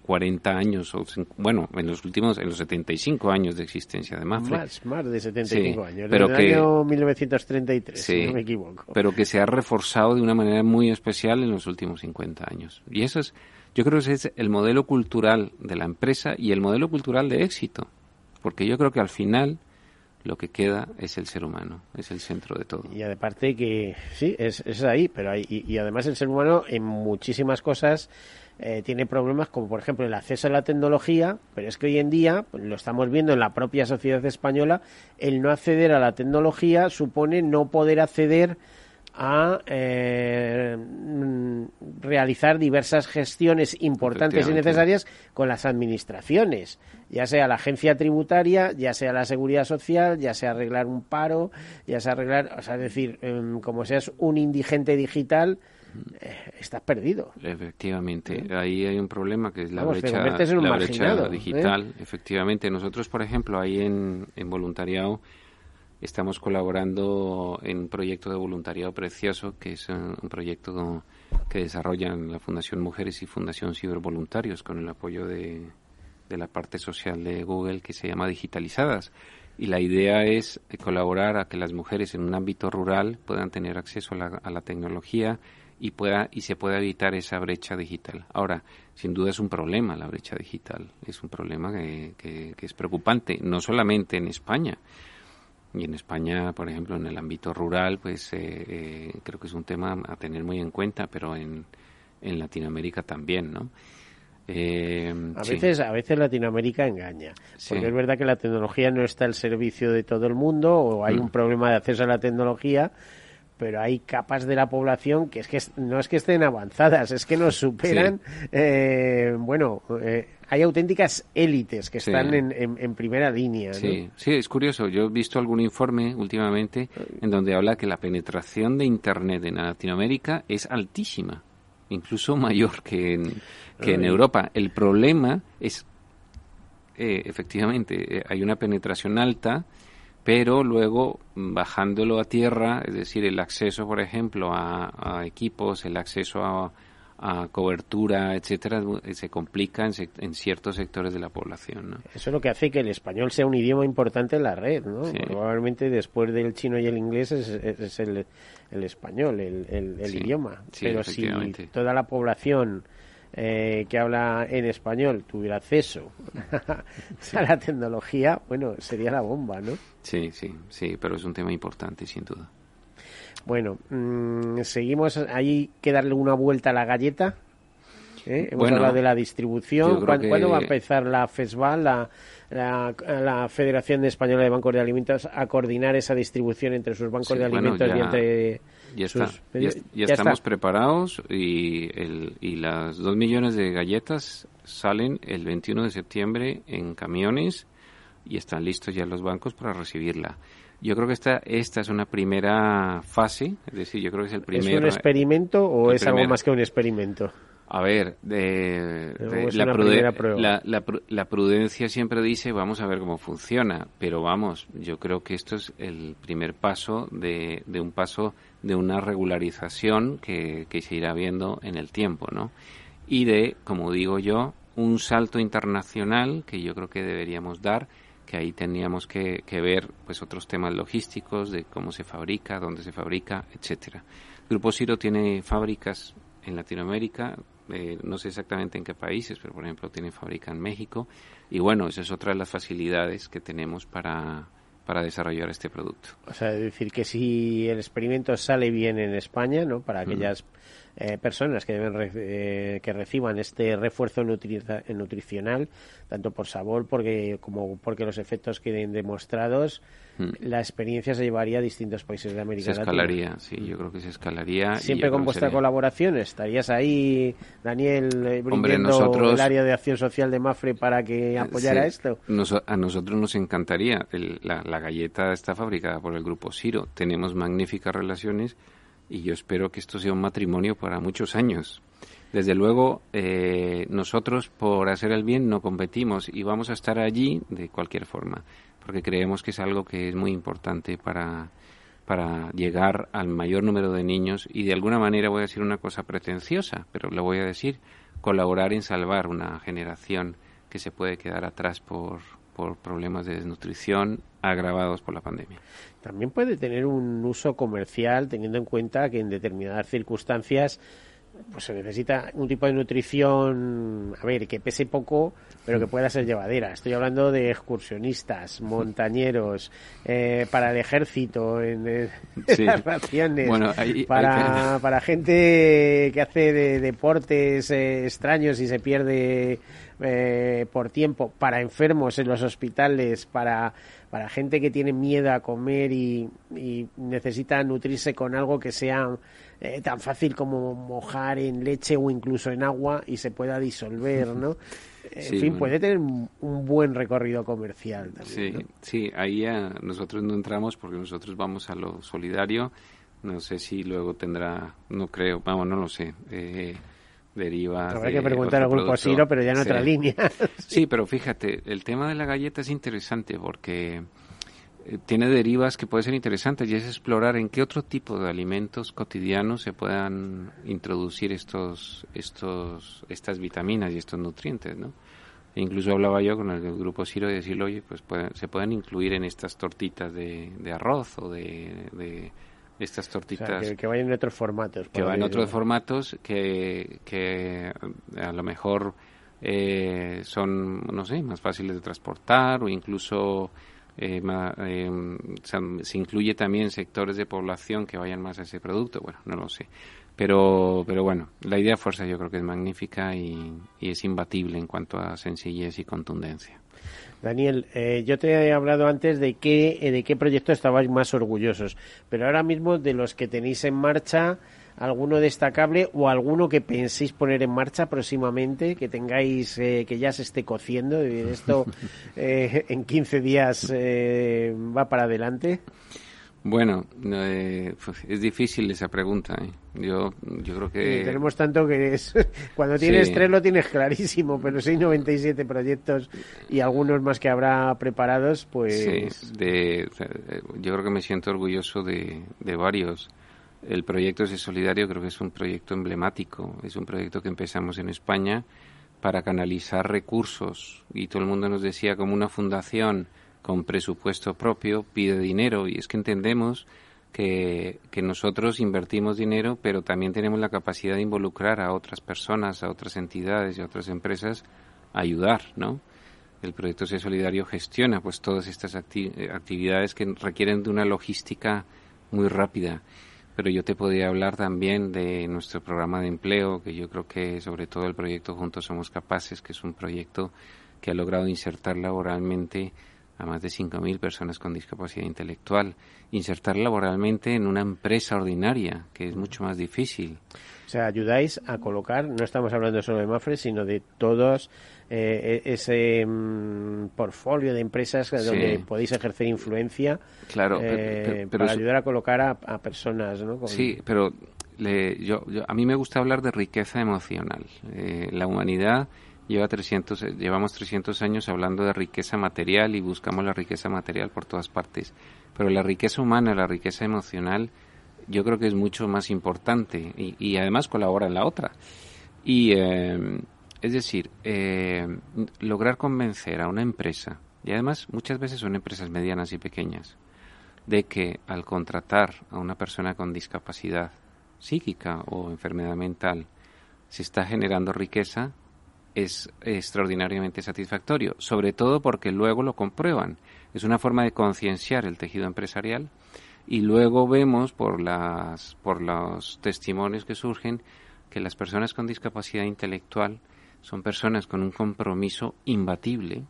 40 años, o, bueno, en los últimos, en los 75 años de existencia de Mafre. Más, más de 75 años, pero desde que, el año 1933, si no me equivoco. Pero que se ha reforzado de una manera muy especial en los últimos 50 años. Y eso es, yo creo que ese es el modelo cultural de la empresa y el modelo cultural de éxito. Porque yo creo que al final lo que queda es el ser humano, es el centro de todo. Y aparte que sí, es, es ahí, pero hay, y además el ser humano en muchísimas cosas eh, tiene problemas como por ejemplo el acceso a la tecnología, pero es que hoy en día, pues, lo estamos viendo en la propia sociedad española, el no acceder a la tecnología supone no poder acceder eh, realizar diversas gestiones importantes y necesarias con las administraciones, ya sea la agencia tributaria, ya sea la seguridad social, ya sea arreglar un paro, ya sea arreglar, o sea, es decir, em, como seas un indigente digital, eh, estás perdido. Efectivamente, ahí hay un problema que es la brecha, la brecha ¿eh? digital. Efectivamente, nosotros, por ejemplo, ahí en, en voluntariado estamos colaborando en un proyecto de voluntariado precioso, que es un, proyecto que desarrollan la Fundación Mujeres y Fundación Cibervoluntarios con el apoyo de, de la parte social de Google que se llama Digitalizadas. Y la idea es colaborar a que las mujeres en un ámbito rural puedan tener acceso a la, a la tecnología y pueda y se pueda evitar esa brecha digital. Ahora, sin duda es un problema la brecha digital, es un problema que, que, es preocupante, no solamente en España. Y en España, por ejemplo, en el ámbito rural, pues eh, eh, creo que es un tema a tener muy en cuenta, pero en, en Latinoamérica también, ¿no? Eh, a sí. veces, a veces Latinoamérica engaña, porque es verdad que la tecnología no está al servicio de todo el mundo o hay Mm. un problema de acceso a la tecnología, pero hay capas de la población que es que no es que estén avanzadas, es que nos superan. eh, bueno, eh, hay auténticas élites que Sí. están en, en- en primera línea. ¿no? Sí, sí, es curioso. Yo he visto algún informe últimamente en donde habla que la penetración de Internet en Latinoamérica es altísima, incluso mayor que en, que en. Europa. El problema es, eh, efectivamente, eh, hay una penetración alta, pero luego mm, bajándolo a tierra, es decir, el acceso, por ejemplo, a, a equipos, el acceso a, a cobertura, etcétera, se complica en, ciertos sectores de la población. ¿no? Eso es lo que hace que el español sea un idioma importante en la red, ¿no? Sí. Probablemente después del chino y el inglés es, es el, el español, el, el- el Sí, idioma. sí, Pero si toda la población eh, que habla en español tuviera acceso a la tecnología, bueno, sería la bomba, ¿no? Sí, sí, sí, pero es un tema importante, sin duda. Bueno, mm, seguimos, ahí que darle una vuelta a la galleta. ¿eh? Hemos Bueno, hablado de la distribución. ¿Cuándo, que- cuándo va a empezar la FESVAL, la, la, la Federación Española de Bancos de Alimentos, a coordinar esa distribución entre sus bancos Sí, de bueno, alimentos y ya- entre Ya, está, sus... ya, ya estamos preparados y, el, y las dos millones de galletas salen el 21 de septiembre en camiones y están listos ya los bancos para recibirla. Yo creo que esta, esta es una primera fase, es decir, yo creo que es el ¿Es primer... un experimento o es algo más que un experimento? A ver, de, es la, una prude- primera prueba. la- la la prudencia siempre dice vamos a ver cómo funciona, pero vamos, yo creo que esto es el primer paso de, de un paso de una regularización que, que se irá viendo en el tiempo, ¿no? Y de, como digo yo, un salto internacional que yo creo que deberíamos dar, que ahí tendríamos que, que ver pues otros temas logísticos de cómo se fabrica, dónde se fabrica, etcétera. Grupo Ciro tiene fábricas en Latinoamérica, eh, no sé exactamente en qué países, pero por ejemplo tiene fábrica en México y bueno, esa es otra de las facilidades que tenemos para, para desarrollar este producto. O sea, es decir, que si el experimento sale bien en España, ¿no? Para Mm. Eh, personas que deben re- eh, que reciban este refuerzo nutriza- nutricional, tanto por sabor porque como porque los efectos queden demostrados, Mm. la experiencia se llevaría a distintos países de América Se Latina. escalaría, sí, yo creo que se escalaría. Siempre con vuestra sería- colaboración, ¿estarías ahí, Daniel, eh, Hombre, brindando nosotros- el área de acción social de Mafre para que apoyara Sí, esto? nos- a nosotros nos encantaría. El- la, la galleta está fabricada por el grupo Ciro. Tenemos magníficas relaciones y yo espero que esto sea un matrimonio para muchos años. Desde luego, eh, nosotros por hacer el bien no competimos y vamos a estar allí de cualquier forma, porque creemos que es algo que es muy importante para, para llegar al mayor número de niños y de alguna manera voy a decir una cosa pretenciosa, pero lo voy a decir, colaborar en salvar una generación que se puede quedar atrás por, por problemas de desnutrición agravados por la pandemia. También puede tener un uso comercial teniendo en cuenta que en determinadas circunstancias pues se necesita un tipo de nutrición, a ver, que pese poco, pero que pueda ser llevadera. Estoy hablando de excursionistas, montañeros, eh, para el ejército, en, eh, Sí. las raciones, Bueno, ahí- para, ahí- para gente que hace de deportes eh, extraños y se pierde eh, por tiempo, para enfermos en los hospitales, para, para gente que tiene miedo a comer y, y necesita nutrirse con algo que sea eh, tan fácil como mojar en leche o incluso en agua y se pueda disolver, ¿no? En Sí, fin, puede tener un buen recorrido comercial también. Sí, ¿no? sí, ahí nosotros no entramos porque nosotros vamos a lo solidario. No sé si luego tendrá, no creo, vamos, no lo sé. Eh, deriva. Habrá que preguntar al grupo producto. Siro, pero ya en Sí. otra línea. Sí, pero fíjate, el tema de la galleta es interesante porque eh, tiene derivas que pueden ser interesantes y es explorar en qué otro tipo de alimentos cotidianos se puedan introducir estos, estos, estas vitaminas y estos nutrientes, ¿no? E incluso hablaba yo con el grupo Ciro de decirle, oye, pues pueden- se pueden incluir en estas tortitas de, de arroz o de, de estas O tortitas sea, que, que vayan en otros formatos. que por va en otros formatos que, que a lo mejor eh, son, no sé, más fáciles de transportar o incluso eh, ma- eh, o sea, se incluye también sectores de población que vayan más a ese producto, bueno, no lo sé. Pero, pero bueno, la idea fuerza yo creo que es magnífica y, es imbatible en cuanto a sencillez y contundencia. Daniel, eh, yo te he hablado antes de qué, eh, de qué proyecto estabais más orgullosos, pero ahora mismo de los que tenéis en marcha, alguno destacable o alguno que penséis poner en marcha próximamente, que tengáis, eh, que ya se esté cociendo, esto en 15 días va para adelante. Bueno, eh, pues, es difícil esa pregunta. ¿eh? Yo, yo creo que... tenemos tanto que es... Cuando tienes tres lo tienes clarísimo, pero si hay 97 proyectos y algunos más que habrá preparados, pues... Sí, de, yo creo que me siento orgulloso de, de varios. El proyecto de Solidario creo que es un proyecto emblemático. Es un proyecto que empezamos en España para canalizar recursos y todo el mundo nos decía como una fundación con presupuesto propio pide dinero y es que entendemos que, que, nosotros invertimos dinero, pero también tenemos la capacidad de involucrar a otras personas, a otras entidades y a otras empresas a ayudar, ¿no? El proyecto C Solidario gestiona pues todas estas actividades que requieren de una logística muy rápida. Pero yo te podría hablar también de nuestro programa de empleo, que yo creo que sobre todo el proyecto Juntos Somos Capaces, que es un proyecto que ha logrado insertar laboralmente a más de 5.000 personas con discapacidad intelectual, insertar laboralmente en una empresa ordinaria, que es mucho más difícil. O sea, ayudáis a colocar, no estamos hablando solo de Mafre, sino de todos eh, e-, ese mm, portfolio de empresas donde podéis ejercer influencia claro, eh, para ayudar a colocar a, personas. ¿no? Sí, pero yo, a mí me gusta hablar de riqueza emocional. Eh, la humanidad Lleva 300, eh, llevamos 300 años hablando de riqueza material y buscamos la riqueza material por todas partes. Pero la riqueza humana, la riqueza emocional, yo creo que es mucho más importante y, además colabora en la otra. Y eh, es decir, eh, lograr convencer a una empresa, y además muchas veces son empresas medianas y pequeñas, de que al contratar a una persona con discapacidad psíquica o enfermedad mental se está generando riqueza, es extraordinariamente satisfactorio, sobre todo porque luego lo comprueban. Es una forma de concienciar el tejido empresarial y luego vemos por las por los testimonios que surgen que las personas con discapacidad intelectual son personas con un compromiso imbatible,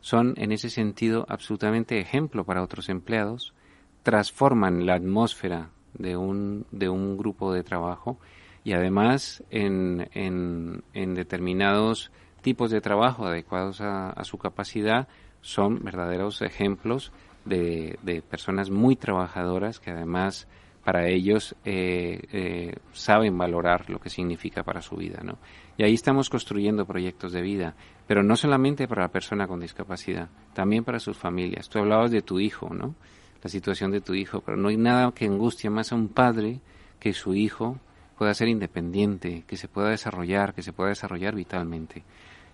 son en ese sentido absolutamente ejemplo para otros empleados, transforman la atmósfera de un, de un grupo de trabajo y además en, en, determinados tipos de trabajo adecuados a, su capacidad son verdaderos ejemplos de, de, personas muy trabajadoras que además para ellos eh, eh, saben valorar lo que significa para su vida, ¿no? Y ahí estamos construyendo proyectos de vida, pero no solamente para la persona con discapacidad, también para sus familias. Tú hablabas de tu hijo, ¿no? La situación de tu hijo, pero no hay nada que angustie más a un padre que su hijo pueda ser independiente, que se pueda desarrollar, que se pueda desarrollar vitalmente.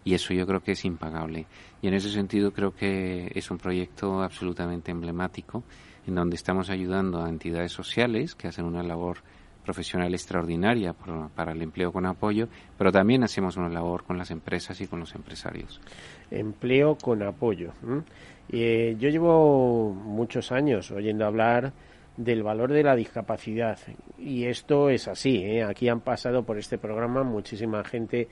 Y eso yo creo que es impagable. Y en ese sentido creo que es un proyecto absolutamente emblemático en donde estamos ayudando a entidades sociales que hacen una labor profesional extraordinaria para el empleo con apoyo, pero también hacemos una labor con las empresas y con los empresarios. Empleo con apoyo. Eh, yo llevo muchos años oyendo hablar del valor de la discapacidad. Y esto es así. ¿eh? Aquí han pasado por este programa muchísima gente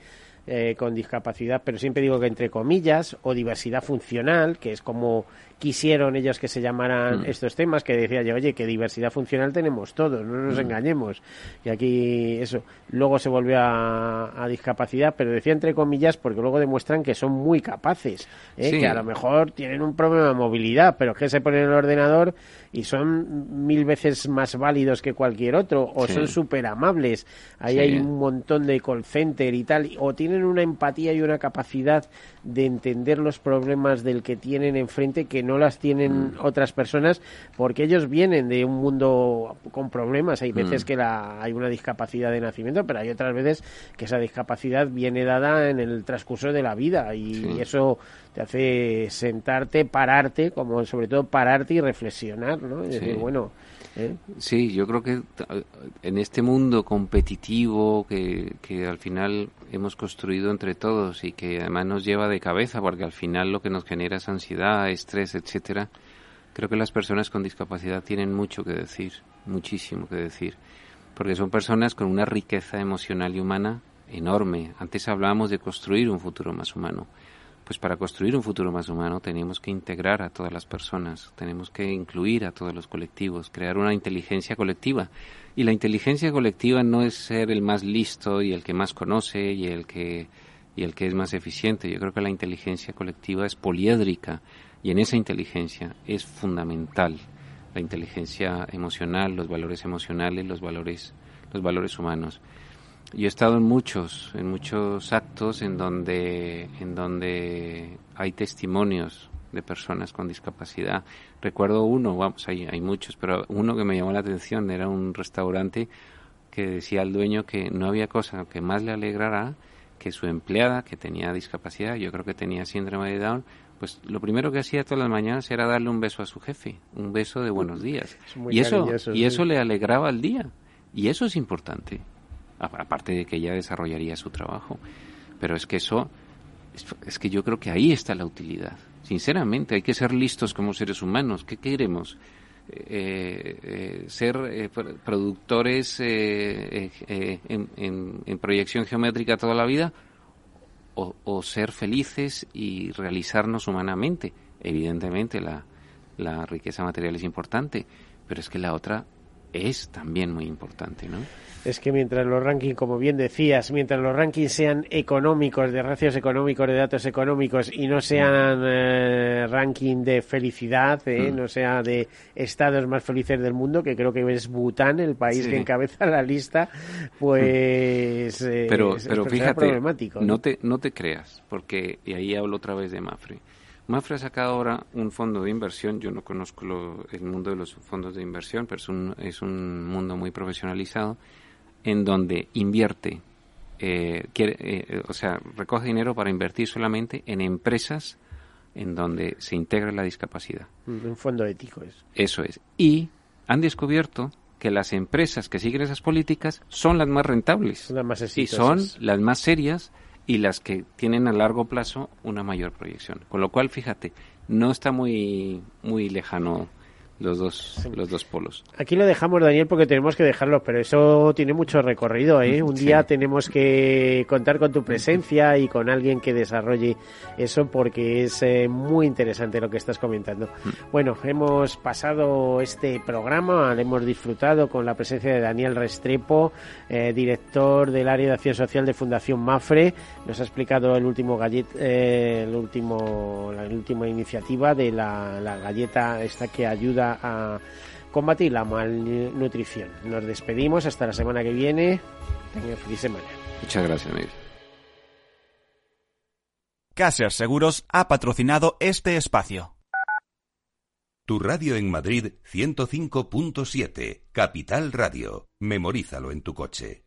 eh, con discapacidad, pero siempre digo que entre comillas, o diversidad funcional, que es como quisieron ellos que se llamaran mm. estos temas, que decía yo, oye, que diversidad funcional tenemos todos, no nos mm. engañemos. Y aquí eso, luego se volvió a, discapacidad, pero decía entre comillas porque luego demuestran que son muy capaces, ¿eh? que a lo mejor tienen un problema de movilidad, pero que se ponen en el ordenador y son mil veces más válidos que cualquier otro, o son súper amables, ahí hay un montón de call center y tal, o tienen una empatía y una capacidad de entender los problemas del que tienen enfrente que no las tienen mm. otras personas porque ellos vienen de un mundo con problemas. Hay veces mm. que la, hay una discapacidad de nacimiento, pero hay otras veces que esa discapacidad viene dada en el transcurso de la vida y, eso te hace sentarte, pararte, como sobre todo pararte y reflexionar, ¿no? Y decir, bueno, ¿eh? Sí, yo creo que en este mundo competitivo que, que al final hemos construido entre todos y que además nos lleva de cabeza porque al final lo que nos genera es ansiedad, estrés, etcétera. Creo que las personas con discapacidad tienen mucho que decir, muchísimo que decir. porque son personas con una riqueza emocional y humana enorme. Antes hablábamos de construir un futuro más humano. Pues para construir un futuro más humano tenemos que integrar a todas las personas, tenemos que incluir a todos los colectivos, crear una inteligencia colectiva. Y la inteligencia colectiva no es ser el más listo y el que más conoce y el que y el que es más eficiente. Yo creo que la inteligencia colectiva es poliédrica y en esa inteligencia es fundamental la inteligencia emocional, los valores emocionales, los valores los valores humanos. Yo he estado en muchos, en muchos actos en donde, en donde hay testimonios de personas con discapacidad. Recuerdo uno, vamos, hay, hay muchos, pero uno que me llamó la atención era un restaurante que decía al dueño que no había cosa que más le alegrara que su empleada, que tenía discapacidad, yo creo que tenía síndrome de Down, pues lo primero que hacía todas las mañanas era darle un beso a su jefe, un beso de buenos días. Y eso, y eso le alegraba el día. Y eso es importante aparte de que ella desarrollaría su trabajo. Pero es que eso, es, que yo creo que ahí está la utilidad. Sinceramente, hay que ser listos como seres humanos. ¿Qué queremos? Eh, eh, ser eh, productores en, proyección geométrica toda la vida o, ser felices y realizarnos humanamente. Evidentemente la riqueza material es importante, pero es que la otra es también muy importante, ¿no? es que mientras los rankings, como bien decías, mientras los rankings sean económicos, de ratios económicos, de datos económicos y no sean eh, ranking de felicidad, eh, mm. no sea de estados más felices del mundo, que creo que es Bután el país que encabeza la lista, pues eh, pero, pero fíjate, problemático. ¿no? te, no te creas, porque, y ahí hablo otra vez de Mafre. Mafre ha sacado ahora un fondo de inversión. Yo no conozco el mundo de los fondos de inversión, pero es un, es un mundo muy profesionalizado en donde invierte, eh, quiere, eh, o sea, recoge dinero para invertir solamente en empresas en donde se integra la discapacidad. Un fondo ético es. Eso es. Y han descubierto que las empresas que siguen esas políticas son las más rentables. Las más y son las más serias y las que tienen a largo plazo una mayor proyección. Con lo cual, fíjate, no está muy, muy lejano los dos, los dos polos. Aquí lo dejamos, Daniel, porque tenemos que dejarlo, pero eso tiene mucho recorrido. ¿eh? Un día tenemos que contar con tu presencia y con alguien que desarrolle eso, porque es eh, muy interesante lo que estás comentando. Mm. Bueno, hemos pasado este programa, lo hemos disfrutado con la presencia de Daniel Restrepo, eh, director del área de acción social de Fundación Mafre. Nos ha explicado el último gallet, el último, la última iniciativa de la, la galleta esta que ayuda a combatir la malnutrición. Nos despedimos hasta la semana que viene. Tengan feliz semana. Muchas gracias, Miguel. Caser Seguros ha patrocinado este espacio. Tu radio en Madrid 105.7, Capital Radio. Memorízalo en tu coche.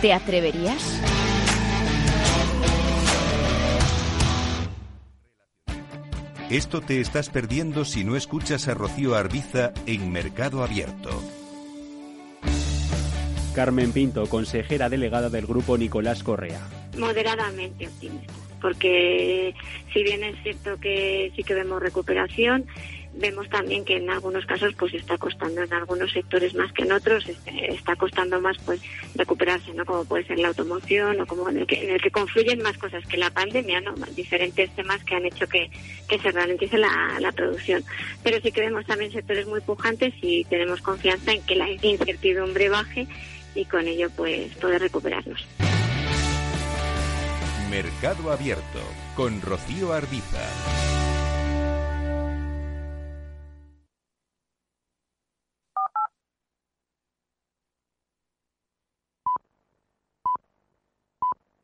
¿Te atreverías? Esto te estás perdiendo si no escuchas a Rocío Arbiza en Mercado Abierto. Carmen Pinto, consejera delegada del grupo Nicolás Correa. Moderadamente optimista, porque si bien es cierto que sí que vemos recuperación, vemos también que en algunos casos pues está costando en algunos sectores más que en otros este, está costando más pues recuperarse no como puede ser la automoción o como en el que, en el que confluyen más cosas que la pandemia no diferentes temas que han hecho que, que se ralentice la, la producción pero sí que vemos también sectores muy pujantes y tenemos confianza en que la incertidumbre baje y con ello pues poder recuperarnos. Mercado Abierto con Rocío Arbiza.